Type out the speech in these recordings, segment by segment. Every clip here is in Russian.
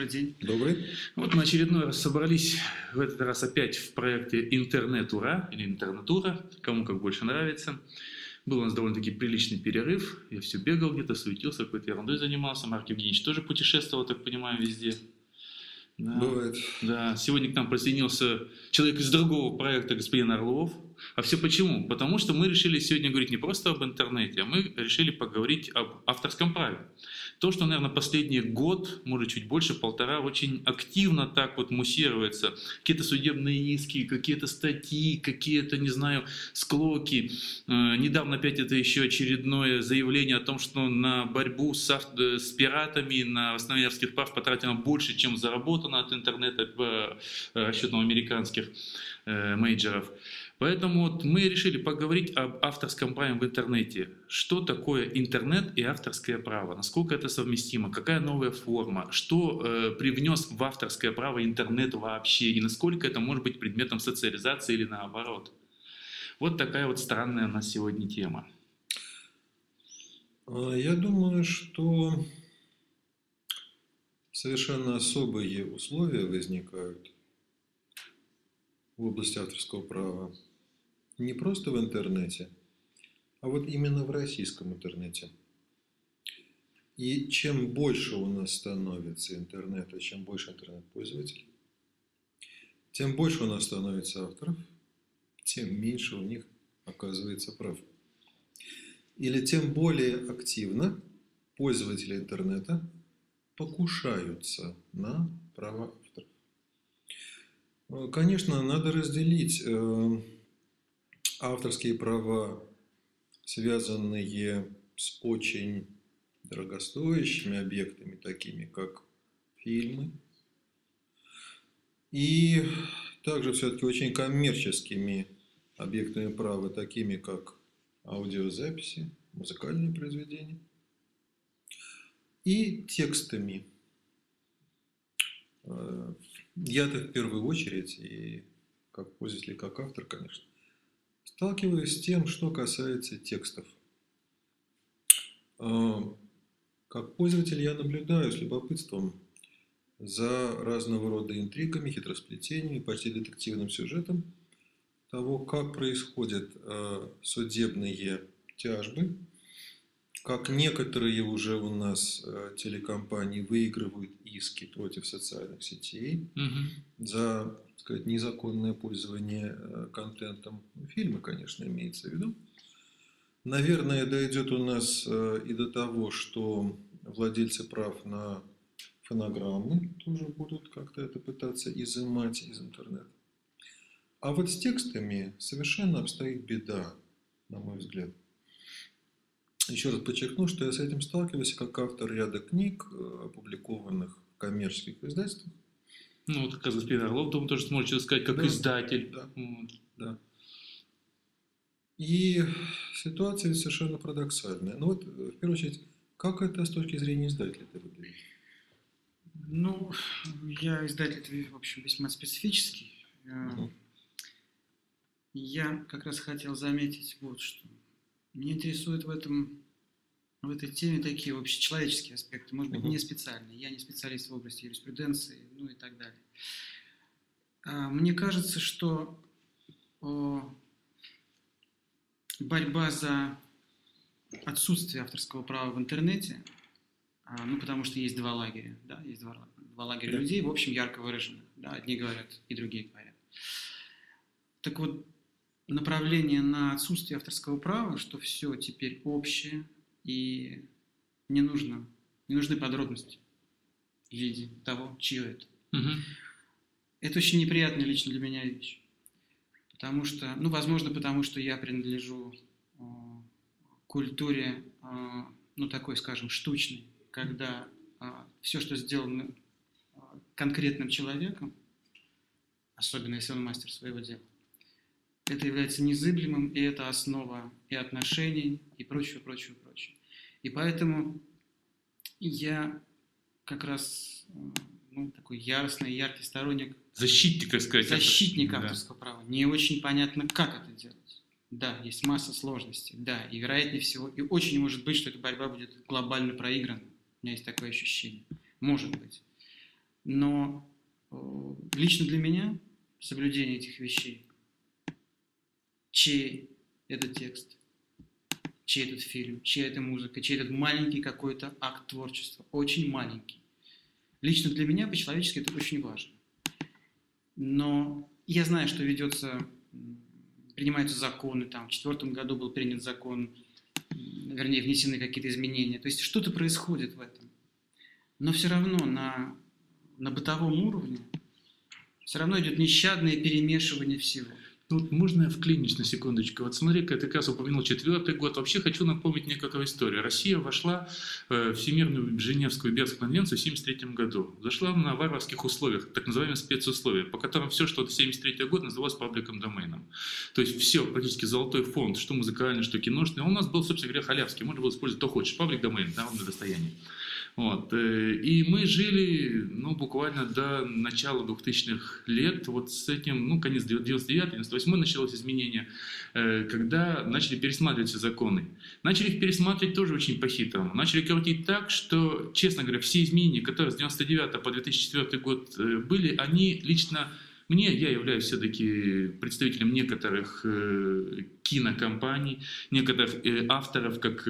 добрый день. Добрый. Вот мы очередной раз собрались, в этот раз опять в проекте «Интернетура» или «Интернатура», кому как больше нравится. Был у нас довольно-таки приличный перерыв. Я все бегал где-то, суетился, какой-то ерундой занимался. Марк Евгеньевич тоже путешествовал, так понимаю, везде. Да. Бывает. Да. Сегодня к нам присоединился человек из другого проекта, господин Орлов. А все почему? Потому что мы решили сегодня говорить не просто об интернете, а мы решили поговорить об авторском праве. То, что, наверное, последний год, может, чуть больше, полтора, очень активно так вот муссируется. Какие-то судебные иски, какие-то статьи, какие-то, не знаю, склоки. Э, недавно опять это еще очередное заявление о том, что на борьбу с, авто, с пиратами, на восстановление авторских прав потратено больше, чем заработано от интернета э, расчетам американских э, мейджеров. Поэтому вот мы решили поговорить об авторском праве в интернете. Что такое интернет и авторское право? Насколько это совместимо? Какая новая форма? Что э, привнес в авторское право интернет вообще? И насколько это может быть предметом социализации или наоборот? Вот такая вот странная у нас сегодня тема. А, я думаю, что совершенно особые условия возникают в области авторского права не просто в интернете, а вот именно в российском интернете. И чем больше у нас становится интернета, чем больше интернет-пользователей, тем больше у нас становится авторов, тем меньше у них оказывается прав. Или тем более активно пользователи интернета покушаются на права авторов. Конечно, надо разделить э, авторские права, связанные с очень дорогостоящими объектами, такими как фильмы, и также все-таки очень коммерческими объектами права, такими как аудиозаписи, музыкальные произведения, и текстами. Э, я-то в первую очередь, и как пользователь, как автор, конечно, Сталкиваюсь с тем, что касается текстов. А, как пользователь я наблюдаю с любопытством за разного рода интригами, хитросплетениями, почти детективным сюжетом того, как происходят а, судебные тяжбы, как некоторые уже у нас а, телекомпании выигрывают иски против социальных сетей угу. за сказать, незаконное пользование э, контентом. Фильмы, конечно, имеется в виду. Наверное, дойдет у нас э, и до того, что владельцы прав на фонограммы тоже будут как-то это пытаться изымать из интернета. А вот с текстами совершенно обстоит беда, на мой взгляд. Еще раз подчеркну, что я с этим сталкиваюсь как автор ряда книг, э, опубликованных в коммерческих издательствах. Ну, вот как господин Орлов, думаю, тоже сможете сказать, как да, издатель. Да, да. И ситуация совершенно парадоксальная. Ну вот, в первую очередь, как это с точки зрения издателя ты выглядит? Ну, я издатель, в общем, весьма специфический. Угу. Я как раз хотел заметить вот что. Меня интересует в этом в этой теме такие общечеловеческие аспекты, может быть, не специальные. Я не специалист в области юриспруденции, ну и так далее. А, мне кажется, что борьба за отсутствие авторского права в интернете, а, ну, потому что есть два лагеря, да, есть два, два лагеря людей, в общем, ярко выраженных, да, одни говорят и другие говорят. Так вот, направление на отсутствие авторского права, что все теперь общее, и не нужно, не нужны подробности в виде того, чье это. Угу. Это очень неприятная лично для меня вещь. Потому что, ну, возможно, потому что я принадлежу э, культуре, э, ну, такой, скажем, штучной, когда э, все, что сделано э, конкретным человеком, особенно если он мастер своего дела, это является незыблемым, и это основа и отношений, и прочего, прочего, прочего. И поэтому я как раз э, ну, такой яростный, яркий сторонник. Защитник, так сказать. Защитник авторского да. права. Не очень понятно, как это делать. Да, есть масса сложностей, да, и вероятнее всего, и очень может быть, что эта борьба будет глобально проиграна. У меня есть такое ощущение. Может быть. Но э, лично для меня соблюдение этих вещей, чей этот текст, чей этот фильм, чья это музыка, чей этот маленький какой-то акт творчества, очень маленький. Лично для меня по-человечески это очень важно. Но я знаю, что ведется, принимаются законы, там в четвертом году был принят закон, вернее, внесены какие-то изменения. То есть что-то происходит в этом. Но все равно на, на бытовом уровне все равно идет нещадное перемешивание всего. Тут можно я вклинюсь на секундочку? Вот смотри-ка, ты как раз упомянул четвертый год. Вообще хочу напомнить некоторую историю. Россия вошла в Всемирную Женевскую Берскую конвенцию в 1973 году. Зашла на варварских условиях, так называемые спецусловия, по которым все, что до 1973 года называлось пабликом доменом. То есть все, практически золотой фонд, что музыкальный, что киношный. Он у нас был, собственно говоря, халявский. Можно было использовать, то хочешь. Паблик домен, народное достояние. Вот. Э, и мы жили, ну, буквально до начала 2000-х лет, вот с этим, ну, конец 99-98 началось изменение, э, когда начали пересматривать все законы. Начали их пересматривать тоже очень по-хитрому. Начали крутить так, что, честно говоря, все изменения, которые с 99 по 2004 год э, были, они лично мне, я являюсь все-таки представителем некоторых кинокомпаний, некоторых авторов, как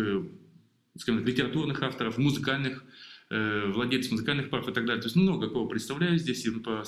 скажем, литературных авторов, музыкальных Э, владельцев музыкальных прав и так далее. То есть много кого представляю здесь и по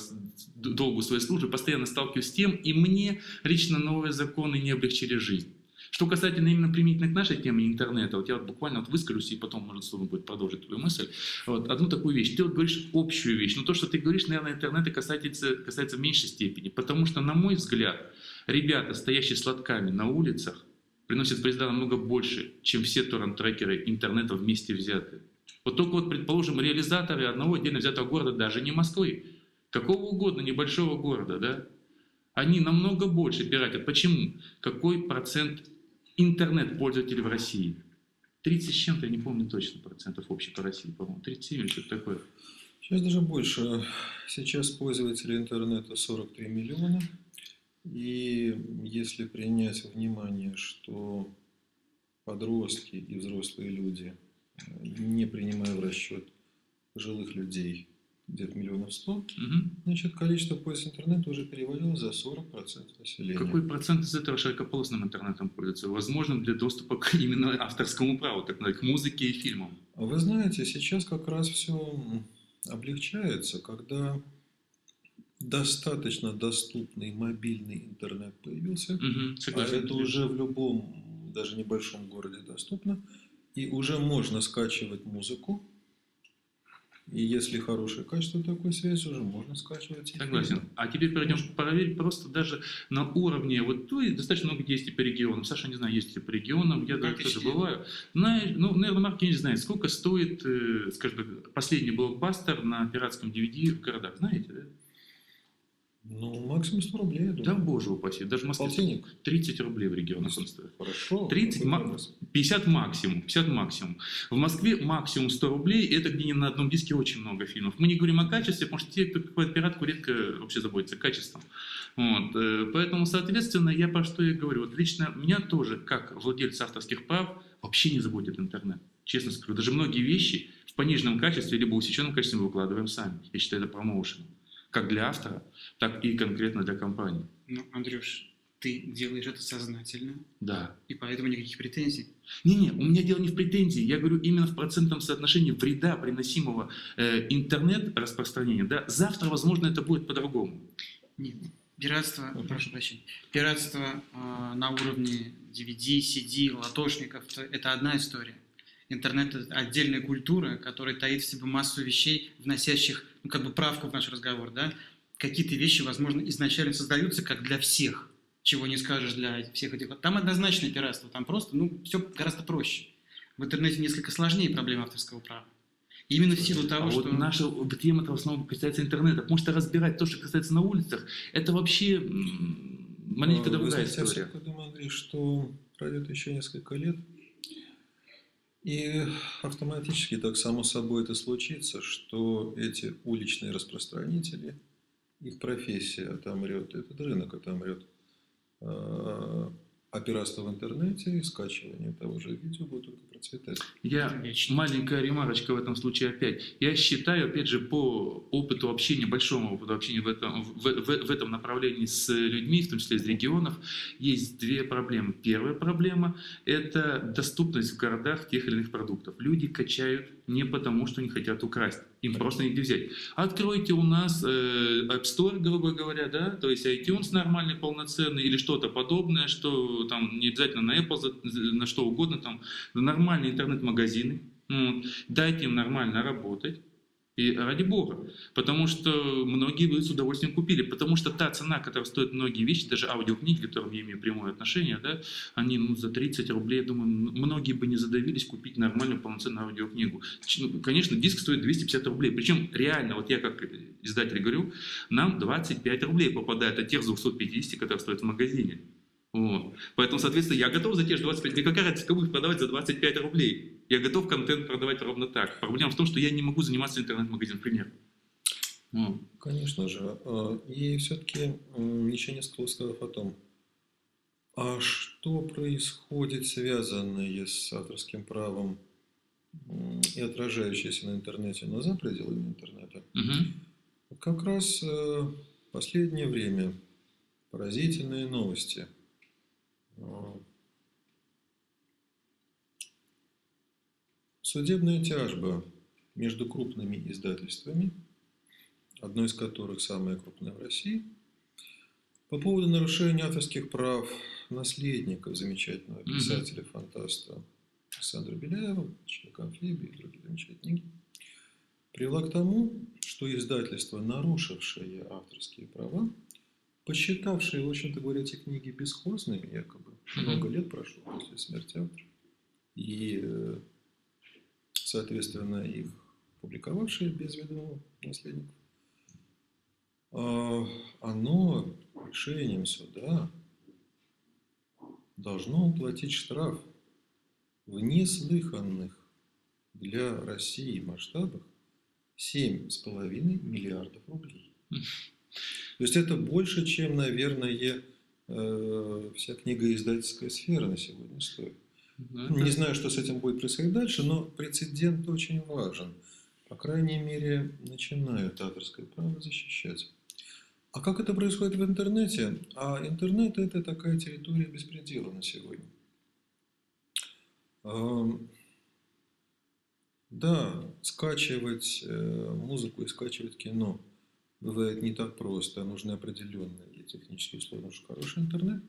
долгу своей службы, постоянно сталкиваюсь с тем, и мне лично новые законы не облегчили жизнь. Что касательно именно применительно к нашей теме интернета, вот я вот буквально вот выскажусь, и потом, может, сложно будет продолжить твою мысль. Вот, одну такую вещь. Ты вот говоришь общую вещь, но то, что ты говоришь, наверное, интернета касается, касается в меньшей степени. Потому что, на мой взгляд, ребята, стоящие с лотками на улицах, приносят призда намного больше, чем все торрент-трекеры интернета вместе взятые. Вот только вот, предположим, реализаторы одного отдельно взятого города, даже не Москвы, какого угодно небольшого города, да, они намного больше пиратят. Почему? Какой процент интернет-пользователей в России? 30 с чем-то, я не помню точно процентов общий по России, по-моему, 37 или что-то такое. Сейчас даже больше. Сейчас пользователей интернета 43 миллиона. И если принять внимание, что подростки и взрослые люди не принимая в расчет жилых людей, где-то миллионов сто, угу. значит, количество пользователей интернета уже перевалило за 40% населения. Какой процент из этого широкополосным интернетом пользуется? Возможным для доступа к именно авторскому праву, так к музыке и фильмам? Вы знаете, сейчас как раз все облегчается, когда достаточно доступный мобильный интернет появился, угу, а это уже в любом, даже небольшом городе доступно, и уже можно скачивать музыку. И если хорошее качество такой связи, уже можно скачивать. Согласен. А теперь перейдем проверить просто даже на уровне, вот ну, достаточно много есть по регионам. Саша, не знаю, есть ли по регионам, я даже тоже бываю. На, ну, наверное, Марк не знает, сколько стоит, э, скажем, последний блокбастер на пиратском DVD в городах, знаете, да? Ну, максимум 100 рублей, я думаю. Да, боже упаси. Даже в Москве Полтинник. 30 рублей в регионах он стоит. Хорошо. 30, 50 максимум. 50 максимум. В Москве максимум 100 рублей. Это где не на одном диске очень много фильмов. Мы не говорим о качестве, потому что те, кто покупает пиратку, редко вообще заботятся качеством. Вот. Э, поэтому, соответственно, я про что я говорю. Вот лично меня тоже, как владельца авторских прав, вообще не заботит интернет. Честно скажу. Даже многие вещи в пониженном качестве, либо усеченном качестве мы выкладываем сами. Я считаю это промоушеном как для автора, так и конкретно для компании. Ну, Андрюш, ты делаешь это сознательно. Да. И поэтому никаких претензий. Не-не, у меня дело не в претензии. Я говорю именно в процентном соотношении вреда, приносимого э, интернет-распространения. Да? Завтра, возможно, это будет по-другому. Нет, пиратство, mm-hmm. прошу прощения, пиратство э, на уровне DVD, CD, латошников – это одна история. Интернет – это отдельная культура, которая таит в себе массу вещей, вносящих ну, как бы правку в наш разговор, да, какие-то вещи, возможно, изначально создаются как для всех, чего не скажешь для всех этих. Там однозначное пиратство, там просто, ну, все гораздо проще. В интернете несколько сложнее проблема авторского права. Именно в силу того, а что... Вот наша тема в основном касается интернета. Потому что разбирать то, что касается на улицах, это вообще маленько а, другая история. Я думаю, Андрей, что пройдет еще несколько лет, и автоматически, так само собой это случится, что эти уличные распространители, их профессия отомрет, этот рынок отомрет. А, а пиратство в интернете и скачивание того же видео будет только процветать. Я Конечно. маленькая ремарочка в этом случае опять. Я считаю, опять же, по опыту общения, большому опыту общения в этом, в, в- в этом направлении с людьми, в том числе из регионов, есть две проблемы. Первая проблема – это доступность в городах тех или иных продуктов. Люди качают не потому, что не хотят украсть. Им просто негде взять. Откройте у нас э, App Store, грубо говоря, да, то есть iTunes нормальный, полноценный или что-то подобное, что там не обязательно на Apple, на что угодно, там нормальные интернет-магазины, дайте им нормально работать. И ради бога. Потому что многие бы с удовольствием купили. Потому что та цена, которая стоит многие вещи, даже аудиокниги, к которым я имею прямое отношение, да, они ну, за 30 рублей, я думаю, многие бы не задавились купить нормальную полноценную аудиокнигу. Ну, Конечно, диск стоит 250 рублей. Причем реально, вот я как издатель говорю, нам 25 рублей попадает от тех 250, которые стоят в магазине. Вот. Поэтому, соответственно, я готов за те же 25. Мне какая разница, кому их продавать за 25 рублей? Я готов контент продавать ровно так. Проблема в том, что я не могу заниматься интернет-магазином, пример. Вот. Конечно же. А, И все-таки еще несколько сказав о том, а что происходит, связанное с авторским правом и отражающееся на интернете, но за пределами интернета. Вот Как раз э, в последнее время поразительные новости. Судебная тяжба между крупными издательствами, одно из которых самое крупное в России, по поводу нарушения авторских прав наследников замечательного писателя-фантаста Александра Беляева, «Ученика амфибии» и другие замечательные книги, привела к тому, что издательство, нарушившее авторские права, посчитавшие, в общем-то говоря, эти книги бесхозными, якобы, много лет прошло после смерти автора, и, э, соответственно, их публиковавшие без ведома наследников, а, оно решением суда должно уплатить штраф в неслыханных для России масштабах 7,5 миллиардов рублей. То есть это больше, чем, наверное, э, вся книгоиздательская сфера на сегодня стоит. Ну, Не это- знаю, что с этим будет происходить дальше, но прецедент очень важен. По крайней мере, начинают авторское право защищать. А как это происходит в интернете? А интернет – это такая территория беспредела на сегодня. Да, скачивать э, музыку и скачивать кино бывает не так просто. Нужны определенные технические условия, потому что хороший интернет.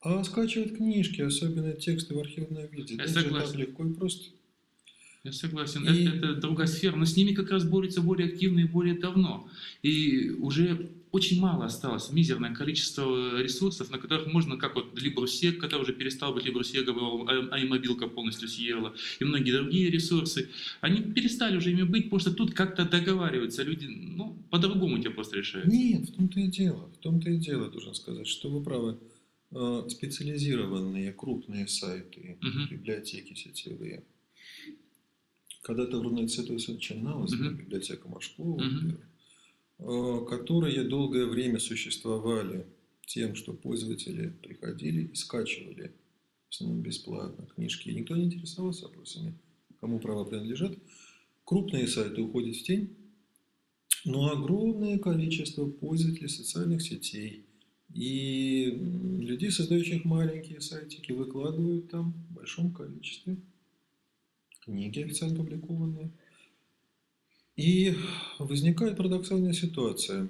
А скачивать книжки, особенно тексты в архивном виде, Я это же так согласен. легко и просто. Я согласен. И- Это, это другая сфера, но с ними как раз борются более активно и более давно. И уже очень мало осталось, мизерное количество ресурсов, на которых можно, как вот Либрусек, который уже перестал быть Либрусеком, а а и мобилка полностью съела, и многие другие ресурсы, они перестали уже ими быть, потому что тут как-то договариваются люди, ну, по-другому тебя просто решают. Нет, в том-то и дело. В том-то и дело, должен сказать, что вы правы. Э, Специализированные крупные сайты, Мгм. библиотеки сетевые. Когда-то в Рунете всё начиналось, Мгм. библиотека Машкова, Мгм. Э, которые долгое время существовали тем, что пользователи приходили и скачивали в основном бесплатно книжки. И никто не интересовался вопросами, кому права принадлежат. Крупные сайты уходят в тень, но огромное количество пользователей социальных сетей и людей, создающих маленькие сайтики, выкладывают там в большом количестве книги официально публикованные. И возникает парадоксальная ситуация.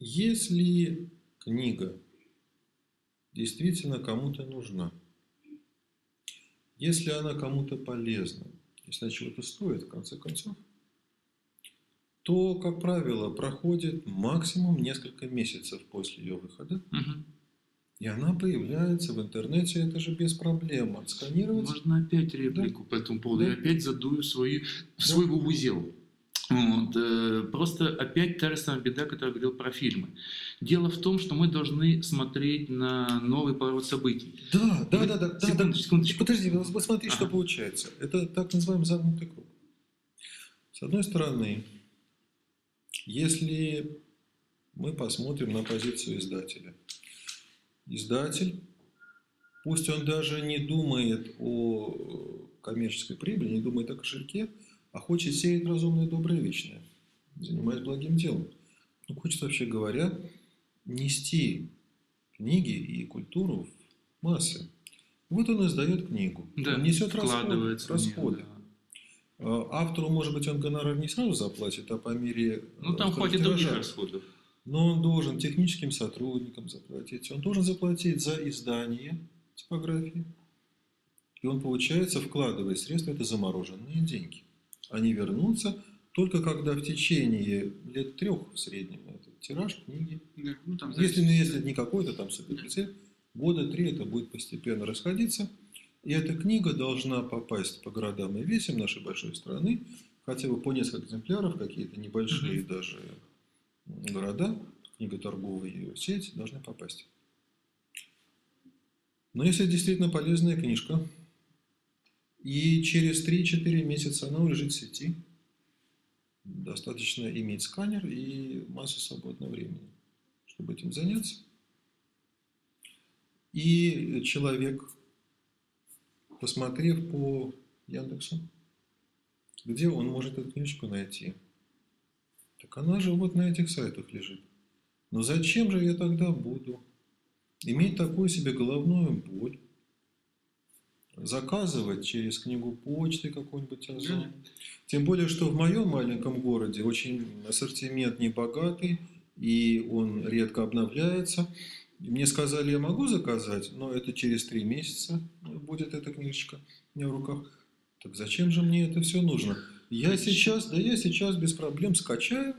Если книга действительно кому-то нужна, если она кому-то полезна, если она чего-то стоит, в конце концов, то, как правило, проходит максимум несколько месяцев после ее выхода, Мгм. И она появляется в интернете, это же без проблем. Отсканировать. Можно опять реплику по этому поводу. Да. Я опять задую свою, свой узел. Вот, э, просто опять та же самая беда, которую говорил про фильмы. Дело в том, что мы должны смотреть на новый поворот событий. Да, да, да, да, да, да. Секундочку. Подожди, посмотри, что Ага. получается. Это так называемый замкнутый круг. С одной стороны, если мы посмотрим на позицию издателя, издатель, пусть он даже не думает о коммерческой прибыли, не думает о кошельке, а хочет сеять разумное, доброе, вечное, занимаясь благим делом. Ну, хочет, вообще говоря, нести книги и культуру в массы. Вот он издает книгу. Да, он несет расходы. в неё, расходы. А Автору, может быть, он гонорар не сразу заплатит, а по мере... Ну, там э, хватит других расходов. Но он должен техническим сотрудникам заплатить. Он должен заплатить за издание типографии. И он, получается, вкладывая средства, это замороженные деньги. Они вернутся только когда в течение лет трех в среднем этот тираж книги. Да, ну, там Если, ну, если не какой-то там суперцель, года три это будет постепенно расходиться. И эта книга должна попасть по городам и весям нашей большой страны, хотя бы по несколько экземпляров, какие-то небольшие даже города, книга торговые сеть должны попасть. Но если действительно полезная книжка, и через 3-4 месяца она лежит в сети, достаточно иметь сканер и массу свободного времени, чтобы этим заняться. И человек, посмотрев по Яндексу, где он может эту книжку найти, так она же вот на этих сайтах лежит. Но зачем же я тогда буду иметь такую себе головную боль, заказывать через книгу почты какой-нибудь Озон? Тем более, что в моем маленьком городе очень ассортимент небогатый, и он редко обновляется. Мне сказали, я могу заказать, но это через три месяца будет эта книжечка у меня в руках. Так зачем же мне это все нужно? Я сейчас, да я сейчас без проблем скачаю.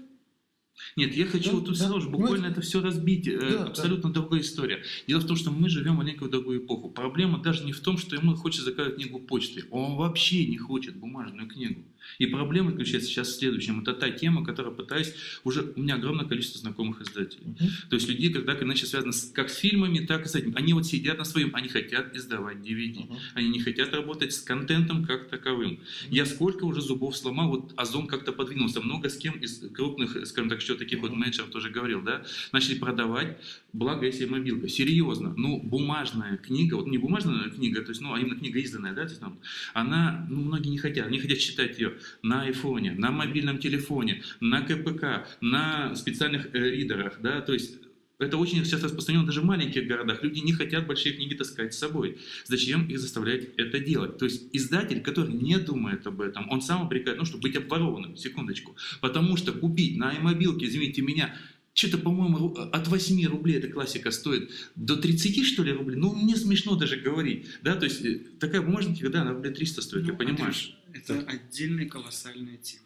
Нет, я хочу Да, вот да, же буквально понимаете? это все разбить. Э, Да, Абсолютно другая история. Дело в том, что мы живем в некую другую эпоху. Проблема даже не в том, что ему хочется заказать книгу почты. Он вообще не хочет бумажную книгу. И проблема заключается сейчас в следующем. Это та тема, которую пытаюсь... Уже у меня огромное количество знакомых издателей. То есть людей, как так иначе связаны с- как с фильмами, так и с этим. Они вот сидят на своем, они хотят издавать DVD. Мгм. Они не хотят работать с контентом как таковым. Я сколько уже зубов сломал, вот Озон как-то подвинулся. Много с кем из крупных, скажем так, еще таких вот Мгм. менеджеров тоже говорил, да, начали продавать, благо если мобилка. Серьезно, ну, бумажная книга, вот не бумажная книга, то есть, ну, а именно книга изданная, да, то есть, ну, она, ну, многие не хотят, они хотят читать ее на айфоне, на мобильном телефоне, на КПК, на специальных э, ридерах, да, то есть это очень сейчас распространено даже в маленьких городах. Люди не хотят большие книги таскать с собой. Зачем их заставлять это делать? То есть издатель, который не думает об этом, он сам обрекает, ну, чтобы быть обворованным, секундочку. Потому что купить на iMobile, извините меня, что-то, по-моему, ру- от 8 рублей эта классика стоит до 30, что ли, рублей. Ну, мне смешно даже говорить. Да, то есть э, такая бумажника, да, она рублей 300 стоит, Ну, понимаешь? Андрюш, это отдельная колоссальная тема.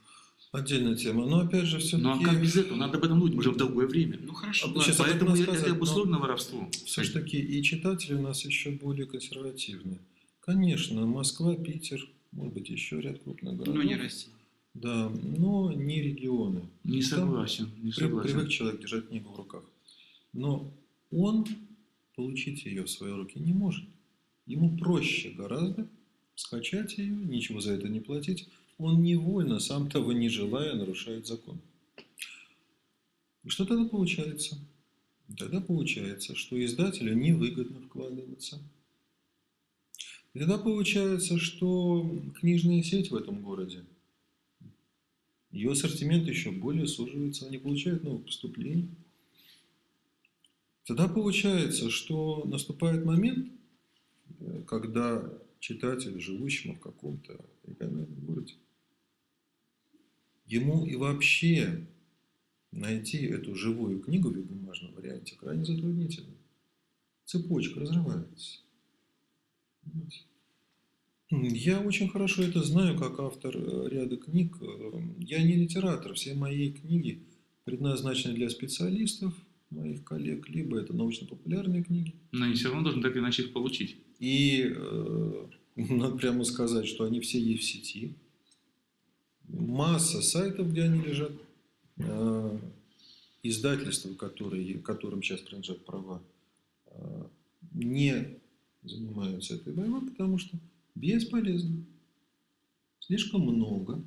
Отдельная тема. Но опять же, все-таки... Ну, а как без этого? Надо об этом думать уже в другое время. Ну хорошо, А сейчас Поэтому рассказать, это но- обусловлено воровством. Все-таки и читатели у нас еще более консервативные. Конечно, Москва, Питер, может быть, еще ряд крупных городов. но не Россия. Да, но не регионы. Не Там согласен, не при- согласен. Привык человек держать книгу в руках. Но он получить ее в свои руки не может. Ему проще гораздо скачать ее, ничего за это не платить. Он невольно, сам того не желая, нарушает закон. И что тогда получается? Тогда получается, что издателю невыгодно вкладываться. И тогда получается, что книжная сеть в этом городе, ее ассортимент еще более суживается, она не получает новых поступлений. Тогда получается, что наступает момент, э, когда читатель, живущему в каком-то региональном городе, ему и вообще найти эту живую книгу в бумажном варианте крайне затруднительно. Цепочка разрывается. Я очень хорошо это знаю, как автор э, ряда книг. Э, Я не литератор, все мои книги предназначены для специалистов, моих коллег, либо это научно-популярные книги. Но они все равно должны так или иначе их получить. И э, надо прямо сказать, что они все есть в сети. Масса сайтов, где они лежат. Э, издательства, которые, которым сейчас принадлежат права, э, не занимаются этой борьбой, потому что бесполезно. Слишком много.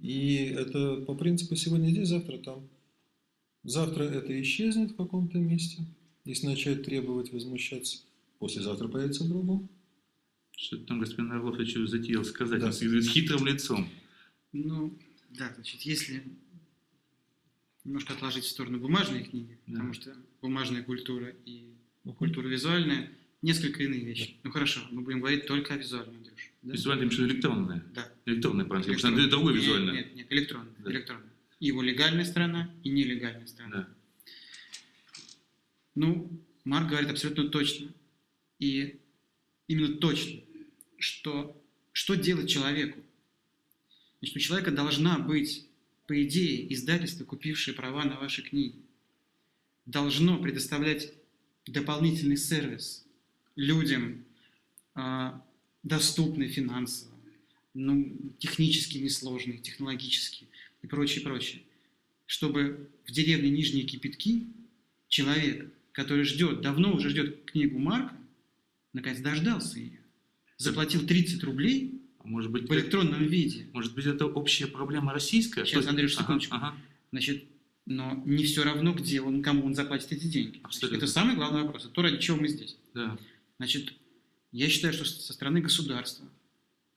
И это по принципу сегодня здесь, завтра там. Завтра это исчезнет в каком-то месте. Если начать требовать, возмущаться, послезавтра появится в другом. Что там господин Орлов еще затеял сказать, Да. с хитрым лицом. Ну, да, значит, если немножко отложить в сторону бумажные книги, Да. потому что бумажная культура и Мгм. культура визуальная несколько иные вещи. Ну хорошо, мы будем говорить только о визуальном, Андрюш. Да? Визуально, что электронное. Да. Электронное, правильно, потому Электронная. что другое Нет, визуальное. Нет, нет, электронная. Да. электронная. И его легальная сторона, и нелегальная сторона. Да. Ну, Марк говорит абсолютно точно. И именно точно, что, что делать человеку. Значит, у человека должна быть, по идее, издательство, купившее права на ваши книги, должно предоставлять дополнительный сервис людям, а, доступный финансово, ну, технически несложный, технологически и прочее, прочее. Чтобы в деревне Нижние Кипятки человек, который ждет, давно уже ждет книгу Марка, наконец дождался ее, заплатил 30 рублей А Может быть, в электронном виде. может быть, это общая проблема российская? Сейчас, Андрюш, Ага, секундочку. ага. Значит, но не все равно, где он, кому он заплатит эти деньги. Значит, это самый главный вопрос. Это то, ради чего мы здесь. Да. Значит, я считаю, что со стороны государства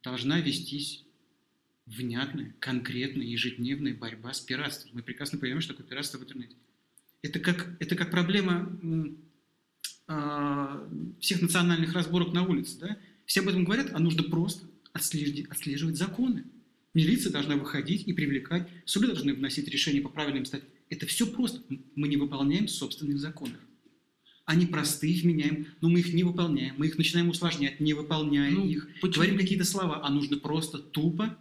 должна вестись внятная, конкретная, ежедневная борьба с пиратством. Мы прекрасно понимаем, что такое пиратство в интернете. Это как, это как проблема всех национальных разборок на улице. Да? Все об этом говорят, а нужно просто отслеживать, отслеживать законы. Милиция должна выходить и привлекать, суды должны вносить решения по правильным статьям. Это все просто. Мы не выполняем собственных законов. Они простые, вменяемые, но мы их не выполняем. Мы их начинаем усложнять, не выполняя Ну, их. почему? Говорим какие-то слова, а нужно просто тупо.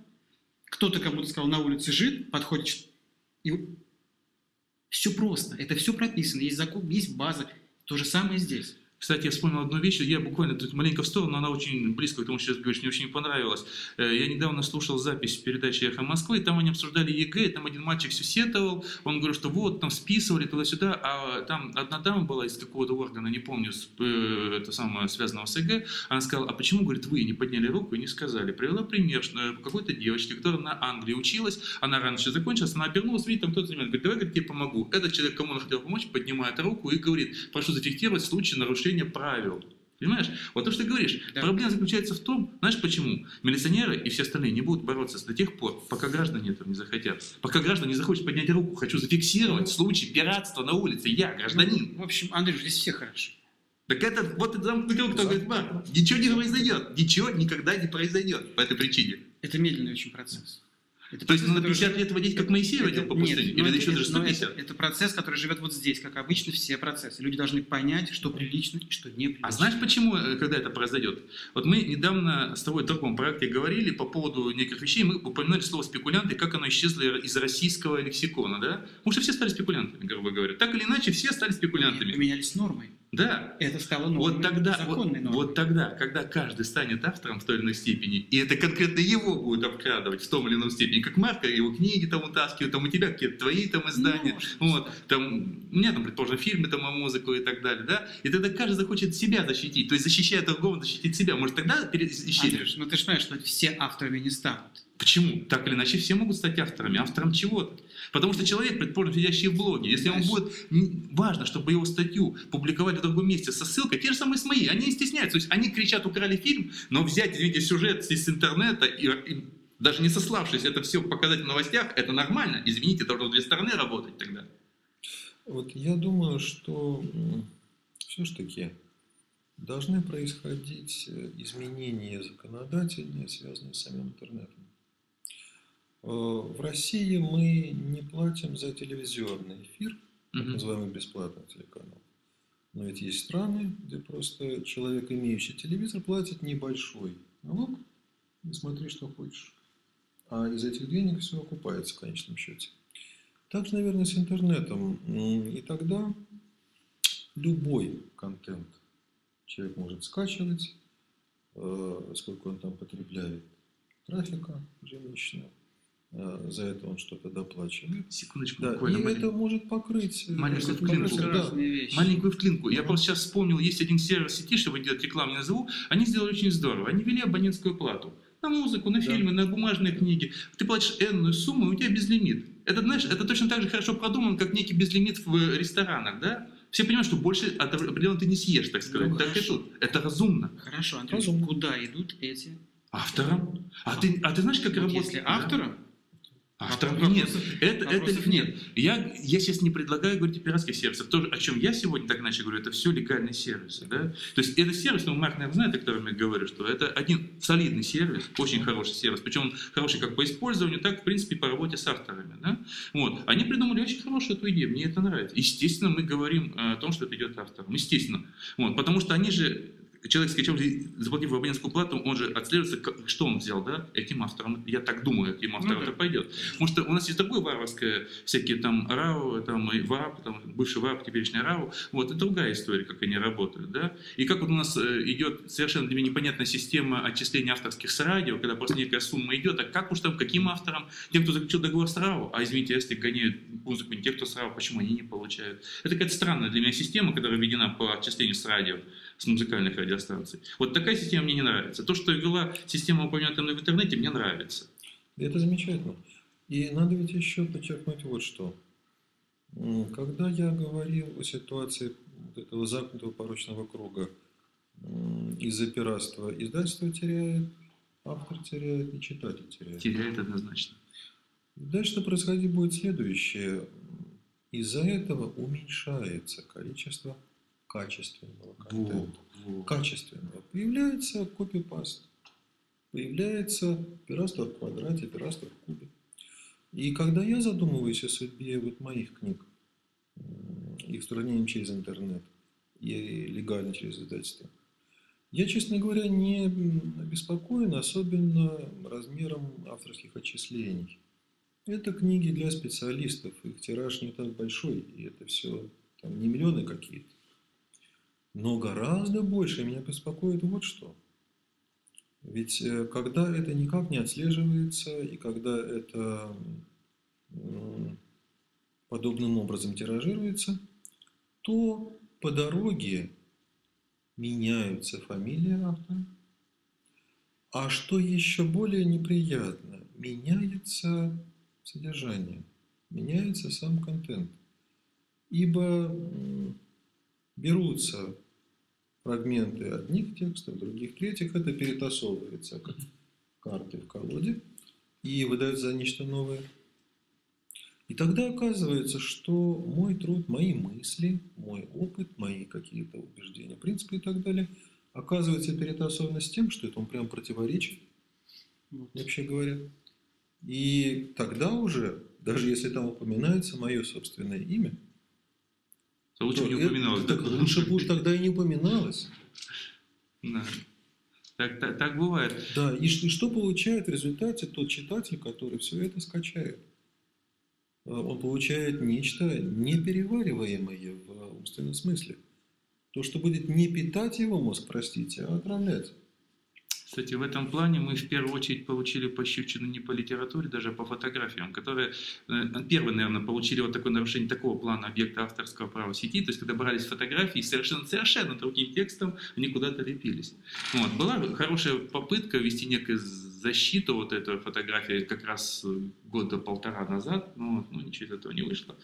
Кто-то кому-то сказал, на улице лежит, подходит, и все просто. Это все прописано. Есть закон, есть база. То же самое здесь. Кстати, я вспомнил одну вещь, я буквально тут маленько в сторону, но она очень близко к тому, что сейчас говоришь, мне очень понравилось. Э, Я недавно слушал запись передачи «Эхо Москвы», и там они обсуждали ЕГЭ, там один мальчик все сетовал, он говорил, что вот, там списывали туда-сюда, а там одна дама была из какого-то органа, не помню, э, это самое, связанного с ЕГЭ, она сказала, а почему, говорит, вы не подняли руку и не сказали? Привела пример что, какой-то девочки, которая на Англии училась, она раньше закончилась, она обернулась, видит, там кто-то занимает, говорит, давай, говорит, тебе помогу. Этот человек, кому она хотела помочь, поднимает руку и говорит, прошу зафиксировать случай нарушения правил. Понимаешь? Вот то, что ты говоришь. Да. Проблема заключается в том, знаешь почему? Милиционеры и все остальные не будут бороться до тех пор, пока граждане этого не захотят. Пока граждане не захочет поднять руку, хочу зафиксировать случай пиратства на улице. Я, гражданин. Ну, в общем, Андрюш, здесь все хорошо. Так это вот это замкнутый круг, кто говорит, «Марк, ничего не произойдет. Ничего никогда не произойдет по этой причине. Это медленный очень процесс. Это То есть который 50 лет водить, как Моисей Это- водил по нет, пустыне? но Или это- еще даже но это, 150? это процесс, который живет вот здесь, как обычно все процессы. Люди должны понять, что прилично и что не прилично. А знаешь почему, э, когда это произойдет? Вот мы недавно с тобой в другом проекте говорили по поводу неких вещей, мы упоминали слово спекулянты, как оно исчезло из российского лексикона, да? Потому что все стали спекулянтами, грубо говоря. Так или иначе, все стали спекулянтами. Поменялись нормы. Да. Это стало нормой. Вот тогда, вот, законной нормой. вот тогда, когда каждый станет автором в той или иной степени, и это конкретно его будет обкрадывать в том или ином степени, как Марка, его книги там утаскивают, там у тебя какие-то твои там издания, Ну, вот, там, у меня там, предположим, фильмы, там, а музыку и так далее, да, и тогда каждый захочет себя защитить, то есть защищая другого, защитить себя, может тогда пере- исчезнет? Андрюш, ну ты же понимаешь, что все авторами не станут. Почему? Так или иначе, все могут стать авторами, автором чего-то. Потому что человек, предположим, сидящий в блоге, если он Знаешь- будет... м, Важно, чтобы его статью публиковали в другом месте со ссылкой, те же самые с моей, они не стесняются. То есть они кричат, украли фильм, но взять, извините, сюжет из интернета и, и даже не сославшись, это все показать в новостях, это нормально. Извините, должно для стороны работать тогда. Вот я думаю, что все-таки должны происходить э, изменения законодательные, связанные с самим интернетом. Э, В России мы не платим за телевизионный эфир, так называемый бесплатный телеканал. Но ведь есть страны, где просто человек, имеющий телевизор, платит небольшой налог и смотри, что хочешь. А из этих денег все окупается в конечном счете. Так же, наверное, с интернетом. И тогда любой контент человек может скачивать, э, сколько он там потребляет трафика ежемесячно. Э, За это он что-то доплачивает. Секундочку, Да, и маленькую. это может покрыть... э, Маленькую вклинку. Да. вещи. Маленькую вклинку. Я просто сейчас вспомнил, есть один сервис сети, чтобы делать рекламу, не назову. Они сделали очень здорово. Они ввели абонентскую плату. На музыку, на Да. фильмы, на бумажные книги. Ты платишь энную сумму, и у тебя безлимит. Это, знаешь, это точно так же хорошо продумано, как некий безлимит в ресторанах, да? Все понимают, что больше от определенно ты не съешь, так сказать. Ну, так и хорошо. тут. Это разумно. Хорошо, Андрей, Разумно. куда идут эти? Автором? А ты, а ты знаешь, как Вот работает? если автором, Автором Вопросов- нет. Это, это нет. Я, я сейчас не предлагаю говорить о пиратских сервисах. То, о чем я сегодня так иначе говорю, это все легальные сервисы. Да? То есть это сервис, ну, Марк, наверное, знает, о котором я говорю, что это один солидный сервис, очень хороший сервис. Причем хороший как по использованию, так, в принципе, по работе с авторами. Да? Вот. Они придумали очень хорошую эту идею, мне это нравится. Естественно, мы говорим э, о том, что это идет автором. Естественно. Вот. Потому что они же человек, скачал, заплатив абонентскую плату, он же отслеживается, как- что он взял, да, этим автором. Я так думаю, каким автором Ну да. это пойдет. Потому что у нас есть такое варварское, всякие там РАО, там и ВАП, там, бывший ВАП, теперешний РАО. Вот, это другая история, как они работают, да. И как вот у нас э, идет совершенно для меня непонятная система отчисления авторских с радио, когда просто некая сумма идет, а как уж там, каким авторам, тем, кто заключил договор с РАО, а извините, если гоняют музыку не те, кто с РАО, почему они не получают? Это какая-то странная для меня система, которая введена по отчислению с радио с музыкальных радиостанций. Вот такая система мне не нравится. То, что ввела система, упомянутая в интернете, мне нравится. Это замечательно. И надо ведь еще подчеркнуть вот что. Когда я говорил о ситуации вот этого замкнутого порочного круга, из-за пиратства издательство теряет, автор теряет и читатель теряет. Теряет однозначно. Дальше происходить будет следующее. Из-за этого уменьшается количество качественного контента. Качественного. Появляется копипаст. Появляется пиратство в квадрате, пиратство в кубе. И когда я задумываюсь о судьбе вот моих книг, их устранением через интернет и легально через издательство, я, честно говоря, не обеспокоен особенно размером авторских отчислений. Это книги для специалистов, их тираж не так большой, и это все там, не миллионы какие-то. Но гораздо больше меня беспокоит вот что. Ведь э, когда это никак не отслеживается, и когда это подобным образом тиражируется, то по дороге меняются фамилии автора. А что еще более неприятно, меняется содержание, меняется сам контент. Ибо берутся фрагменты одних текстов, других, третьих, это перетасовывается как карты в колоде и выдается за нечто новое. И тогда оказывается, что мой труд, мои мысли, мой опыт, мои какие-то убеждения, принципы и так далее, оказывается перетасованы с тем, что это он прям противоречит, Вот. вообще говоря. И тогда уже, даже если там упоминается мое собственное имя, То лучше бы не упоминалось. так лучше бы тогда и не упоминалось. Да. Так, так, так бывает. Да, и и что получает в результате тот читатель, который все это скачает? Э, Он получает нечто неперевариваемое в умственном смысле. То, что будет не питать его мозг, простите, а отравлять. Кстати, в этом плане мы в первую очередь получили пощечину не по литературе, даже а по фотографиям, которые э, первые, наверное, получили вот такое нарушение такого плана объекта авторского права сети, то есть когда брались фотографии совершенно, совершенно другим текстом, они куда-то лепились. Вот. Была хорошая попытка ввести некую защиту вот этой фотографии как раз э, года полтора назад, но ну, ничего из этого не вышло.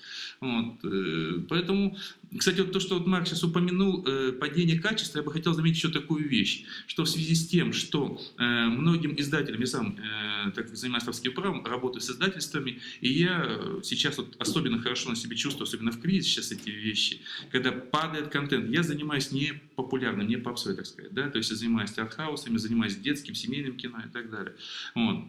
Вот. э, Поэтому, кстати, вот то, что вот Марк сейчас упомянул, э, падение качества, я бы хотел заметить еще такую вещь, что в связи с тем, что э, многим издателям, я сам э, так занимаюсь авторским правом, работаю с издательствами, и я э, сейчас вот особенно хорошо на себе чувствую, особенно в кризис сейчас эти вещи, когда падает контент. Я занимаюсь не популярным, не попсой, так сказать, да, то есть я занимаюсь артхаусами, занимаюсь детским, семейным кино и так далее. Вот.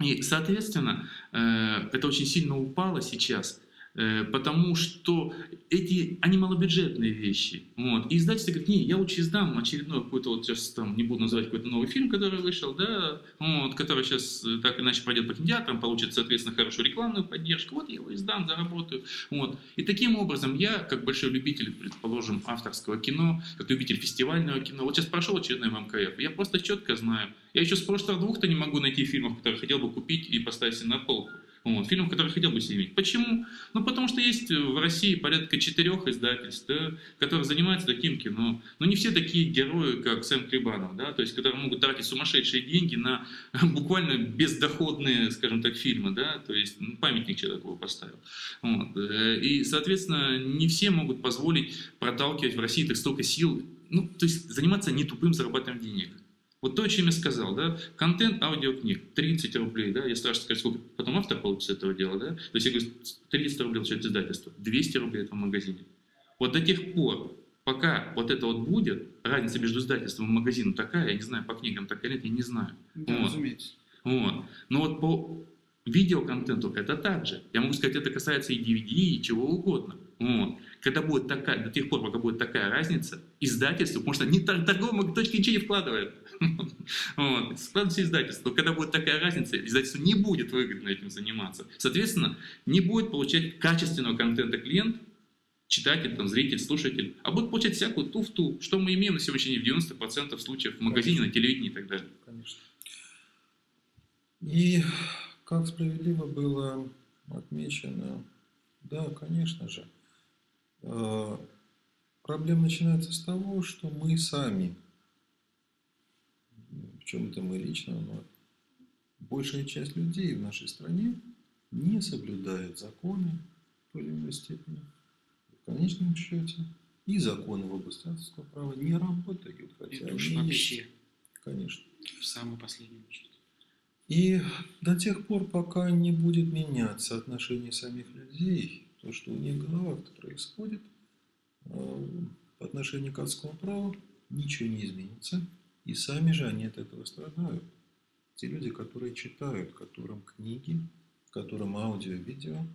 И, соответственно, э, это очень сильно упало сейчас, потому что эти, они малобюджетные вещи. Вот. И издательство говорит, не, я лучше издам очередной какой-то, вот сейчас там, не буду называть какой-то новый фильм, который вышел, да, вот, который сейчас э, так иначе пойдет по кинотеатрам, получит, соответственно, хорошую рекламную поддержку, вот я его издам, заработаю. Вот. И таким образом я, как большой любитель, предположим, авторского кино, как любитель фестивального кино, вот сейчас прошел очередной МКФ, я просто четко знаю, я еще с прошлых двух-то не могу найти фильмов, которые хотел бы купить и поставить себе на полку. Вот, фильмов, которые хотел бы иметь. Почему? Ну, потому что есть в России порядка четырех издательств, да, которые занимаются таким кино. Но не все такие герои, как Сэм Клебанов, да, то есть, которые могут тратить сумасшедшие деньги на буквально бездоходные, скажем так, фильмы, да, то есть ну, памятник человеку его поставил. Вот. Э, и, соответственно, не все могут позволить проталкивать в России так столько сил, ну, то есть заниматься не тупым зарабатыванием денег. Вот то, о чем я сказал, да, контент аудиокниг 30 рублей, да, я страшно сказать, сколько потом автор получит с этого дела, да, то есть я говорю, 300 рублей получает издательство, 200 рублей это в магазине. Вот до тех пор, пока вот это вот будет, разница между издательством и магазином такая, я не знаю, по книгам такая нет, я не знаю. Да, вот. разумеется. Вот. Но вот по видеоконтенту это так же. Я могу сказать, это касается и DVD, и чего угодно. Вот. Когда будет такая, до тех пор, пока будет такая разница, издательство, потому что ни торговые точки ничего не вкладывает. Вот. Складывается издательство. Когда будет такая разница, издательство не будет выгодно этим заниматься. Соответственно, не будет получать качественного контента клиент, читатель, там, зритель, слушатель, а будет получать всякую туфту, что мы имеем на сегодняшний день в 90% случаев в магазине, на телевидении и так далее. Конечно. И как справедливо было отмечено, да, конечно же, проблема начинается с того, что мы сами, в чем-то мы лично, но большая часть людей в нашей стране не соблюдает законы в той или иной степени. В конечном счете и законы в области авторского права не работают, хотя Это они вообще есть. Конечно. в самую последнюю очередь. И до тех пор, пока не будет меняться отношение самих людей, то, что в головах происходит, э, по отношению к адскому праву, ничего не изменится. И сами же они от этого страдают. Те люди, которые читают, которым книги, которым аудио, видео,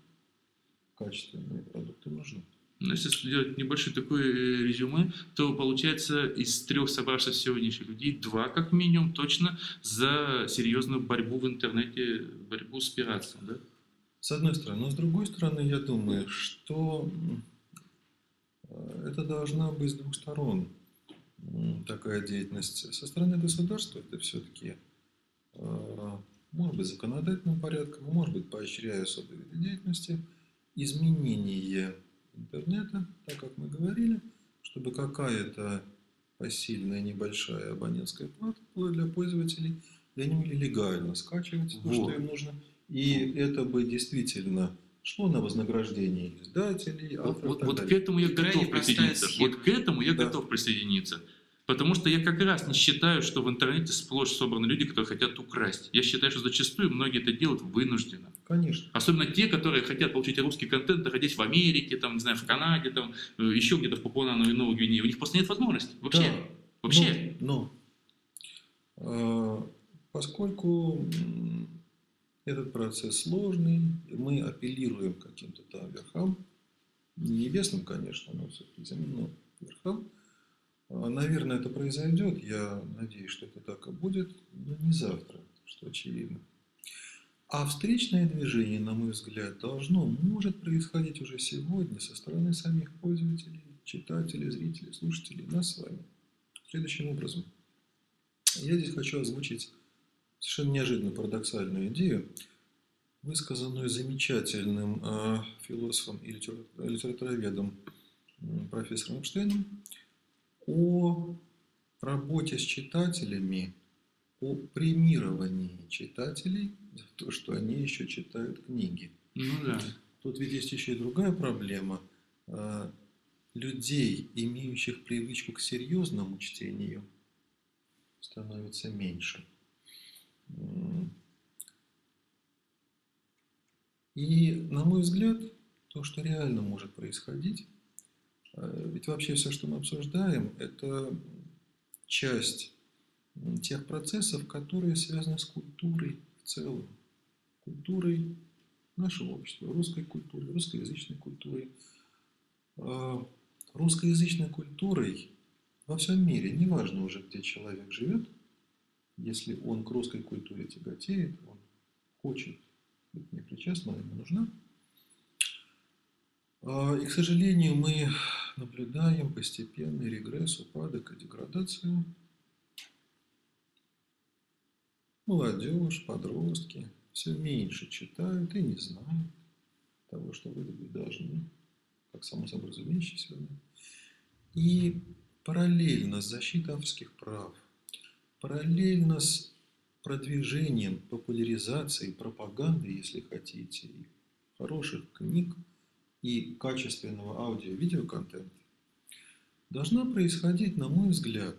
качественные продукты нужны. Но если сделать небольшой такой э, резюме, то получается из трех собравшихся сегодняшних людей два, как минимум, точно за серьезную борьбу в интернете, борьбу с пиратством, да? С одной стороны. Но с другой стороны, я думаю, что э, это должна быть с двух сторон такая деятельность. Со стороны государства это все-таки может быть законодательным порядком, может быть поощряя особые деятельности, изменение интернета, так как мы говорили, чтобы какая-то посильная небольшая абонентская плата была для пользователей, и они могли легально скачивать то, что Вот. им нужно. И это бы действительно шло на вознаграждение издателей, авторов. вот, вот к этому я крайне готов присоединиться. схема. Вот к этому я Да. готов присоединиться. Потому что я как раз не считаю, что в интернете сплошь собраны люди, которые хотят украсть. Я считаю, что зачастую многие это делают вынужденно. Конечно. Особенно те, которые хотят получить русский контент, находясь в Америке, там, не знаю, в Канаде, там, э, еще где-то в Папуа Новой Гвинее. У них просто нет возможности. Вообще. Да. Вообще. Но, но, э, поскольку этот процесс сложный, мы апеллируем к каким-то там верхам, не небесным, конечно, но все-таки земным верхам, э, наверное, это произойдет. Я надеюсь, что это так и будет, но не завтра, что очевидно. А встречное движение, на мой взгляд, должно, может происходить уже сегодня со стороны самих пользователей, читателей, зрителей, слушателей, нас с вами. Следующим образом. Я здесь хочу озвучить совершенно неожиданную парадоксальную идею, высказанную замечательным э, философом и литера- литературоведом м, профессором Эпштейном о работе с читателями, о премировании читателей за то, что они еще читают книги. Ну да. Тут ведь есть еще и другая проблема. А, Людей, имеющих привычку к серьезному чтению, становится меньше. И, на мой взгляд, то, что реально может происходить, а, ведь вообще все, что мы обсуждаем, это часть тех процессов, которые связаны с культурой в целом. Культурой нашего общества, русской культурой, русскоязычной культурой. А, Русскоязычной культурой во всем мире, неважно уже, где человек живет, если он к русской культуре тяготеет, он хочет быть непричастным, ему нужна. А, И, к сожалению, мы наблюдаем постепенный регресс, упадок и деградацию. Молодежь, подростки, все меньше читают и не знают того, что выдавать должны, как само собой разумеющееся. И параллельно с защитой авторских прав, параллельно с продвижением, популяризацией, пропагандой, если хотите, и хороших книг и качественного аудио-видеоконтента, должна происходить, на мой взгляд,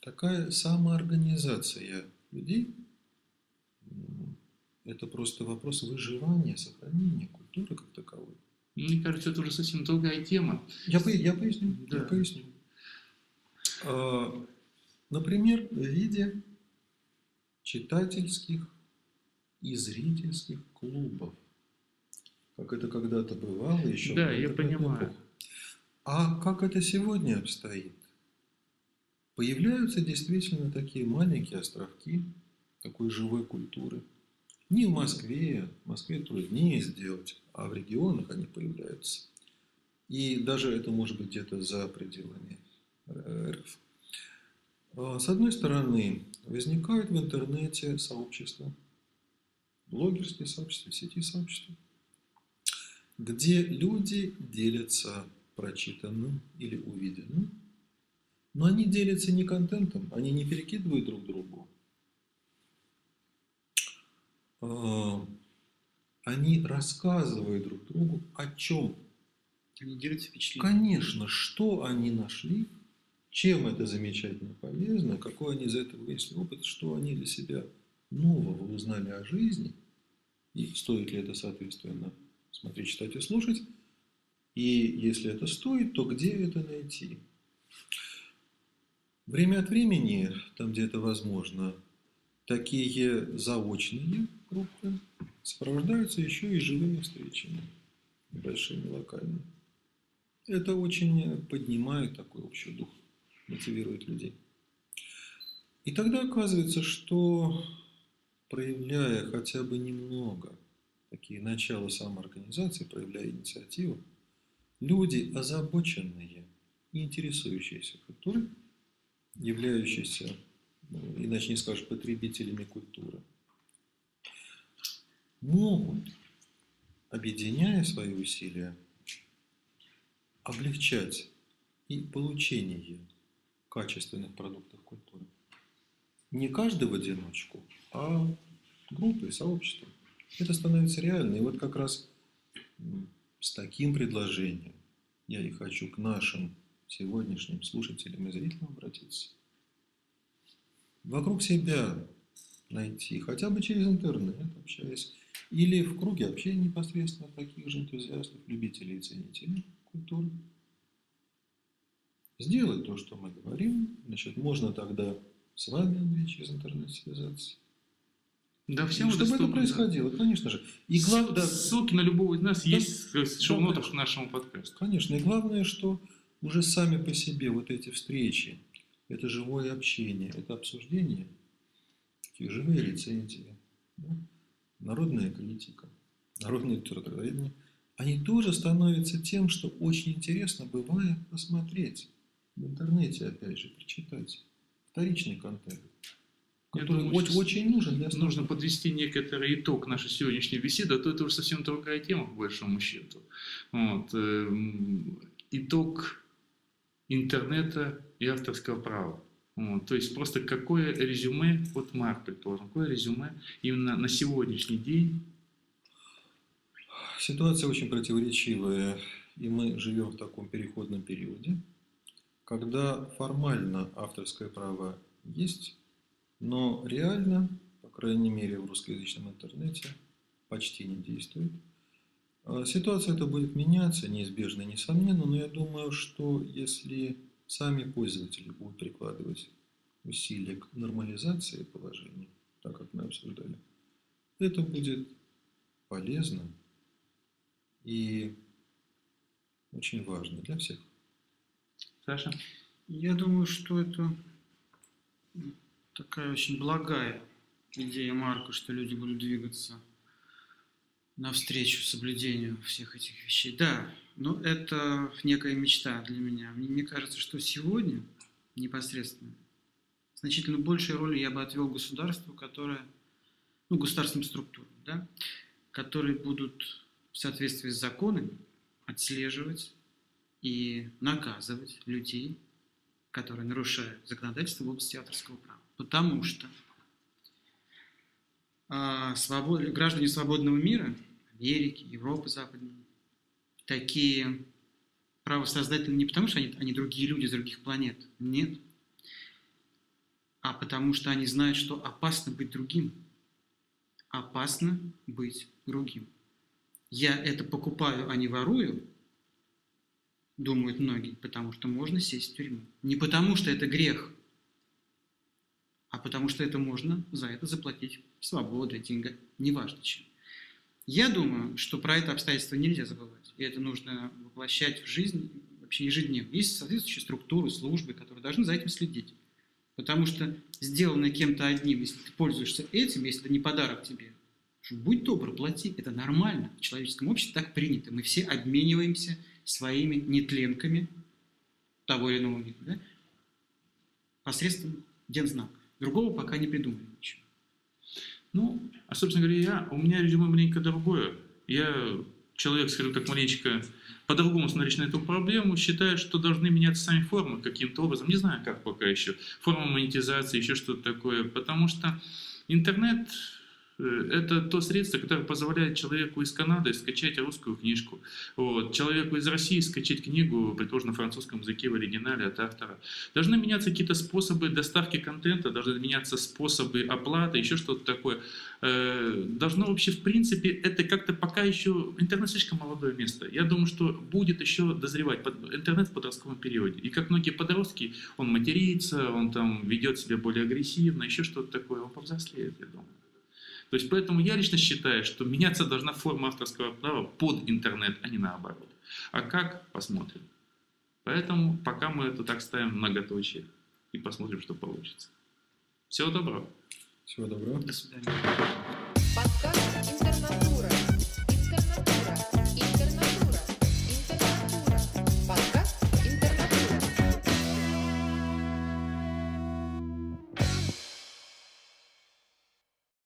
такая самоорганизация людей. Это просто вопрос выживания, сохранения культуры как таковой. Мне кажется, это уже совсем другая тема. Я, я поясню. Да. Я поясню. Например, в виде читательских и зрительских клубов. Как это когда-то бывало еще. Да, я понимаю. эпоху. А как это сегодня обстоит? Появляются действительно такие маленькие островки такой живой культуры. Не в Москве, в Москве труднее сделать, а в регионах они появляются. И даже это может быть где-то за пределами э, РФ. А, С одной стороны, возникают в интернете сообщества, блогерские сообщества, сети сообщества, где люди делятся прочитанным или увиденным, но они делятся не контентом, они не перекидывают друг другу. А, Они рассказывают друг другу о чем Они делятся впечатлением. Конечно, что они нашли, чем это замечательно полезно, какой они из этого вынесли опыт, что они для себя нового узнали о жизни, и стоит ли это, соответственно, смотреть, читать и слушать, и если это стоит, то где это найти? Время от времени, там где это возможно, такие заочные группы сопровождаются еще и живыми встречами, небольшими, локальными. Это очень поднимает такой общий дух, мотивирует людей. И тогда оказывается, что проявляя хотя бы немного такие начала самоорганизации, проявляя инициативу, люди, озабоченные и интересующиеся культурой, являющиеся, ну, иначе не скажешь, потребителями культуры, могут, объединяя свои усилия, облегчать и получение качественных продуктов культуры. Не каждый в одиночку, а группы, сообщества. Это становится реально. И вот как раз с таким предложением я и хочу к нашим сегодняшним слушателям и зрителям обратиться. Вокруг себя найти, хотя бы через интернет, общаясь, или в круге общения непосредственно таких же энтузиастов, любителей и ценителей культуры. Сделать то, что мы говорим, значит, можно тогда с вами, Андрей, через интернет связаться. Да, всем чтобы это доступно. происходило, конечно же. И главное, да, Ссылки на любого из нас Да. есть в шоу-нотах Да, нашему подкасту. Конечно, и главное, что уже сами по себе вот эти встречи, это живое общение, это обсуждение, такие живые рецензии, да, народная критика, народное литературоведение, они тоже становятся тем, что очень интересно бывает посмотреть в интернете, опять же, прочитать вторичный контент, который думаю, очень, очень нужен для Нужно подвести некоторый итог нашей сегодняшней беседы, а то это уже совсем другая тема, по большому счету. Вот. эм, Итог интернета и авторского права. Вот. То есть просто какое резюме, вот Марк, предположим, какое резюме именно на сегодняшний день Ситуация очень противоречивая, и мы живем в таком переходном периоде, когда формально авторское право есть, но реально, по крайней мере в русскоязычном интернете, почти не действует. А Ситуация эта будет меняться неизбежно несомненно, но я думаю, что если сами пользователи будут прикладывать усилия к нормализации положения, так как мы обсуждали, это будет полезно и очень важно для всех. Саша? Я думаю, что это такая очень благая идея Марка, что люди будут двигаться навстречу соблюдению всех этих вещей. Да, но это некая мечта для меня. Мне, кажется, что сегодня непосредственно значительно большей роли я бы отвел государству, которое, ну, государственным структурам, да, которые будут в соответствии с законами отслеживать и наказывать людей, которые нарушают законодательство в области авторского права. Потому что а, свобод... граждане свободного мира, Америки, Европы Западной, такие правосоздатели не потому, что они, они другие люди из других планет, нет, а потому что они знают, что опасно быть другим. Опасно быть другим. Я это покупаю, а не ворую, думают многие, потому что можно сесть в тюрьму. Не потому что это грех, а потому что это можно за это заплатить свободой, деньгами, неважно чем. Я думаю, что про это обстоятельство нельзя забывать, и это нужно воплощать в жизнь вообще ежедневно. Есть соответствующие структуры, службы, которые должны за этим следить. Потому что сделанное кем-то одним, если ты пользуешься этим, если это не подарок тебе, будь добр, плати, это нормально. В человеческом обществе так принято. Мы все обмениваемся своими нетленками того или иного вида, да? посредством дензнаков. Другого пока не придумали ничего. Ну, а, собственно говоря, я, у меня резюме маленько другое. Я человек, скажем так, маленечко по-другому смотришь на эту проблему, считаю, что должны меняться сами формы каким-то образом. Не знаю, как пока еще. Форма монетизации, еще что-то такое. Потому что интернет это то средство, которое позволяет человеку из Канады скачать русскую книжку, вот, человеку из России скачать книгу, предположим, на французском языке в оригинале от автора. Должны меняться какие-то способы доставки контента, должны меняться способы оплаты, еще что-то такое. Э, должно вообще, в принципе, это как-то пока еще... Интернет слишком молодое место. Я думаю, что будет еще дозревать интернет в подростковом периоде. И как многие подростки, он матерится, он там ведет себя более агрессивно, еще что-то такое, он повзрослеет, я думаю. То есть поэтому я лично считаю, что меняться должна форма авторского права под интернет, а не наоборот. А как? Посмотрим. Поэтому пока мы это так ставим многоточие и посмотрим, что получится. Всего доброго. Всего доброго. До свидания.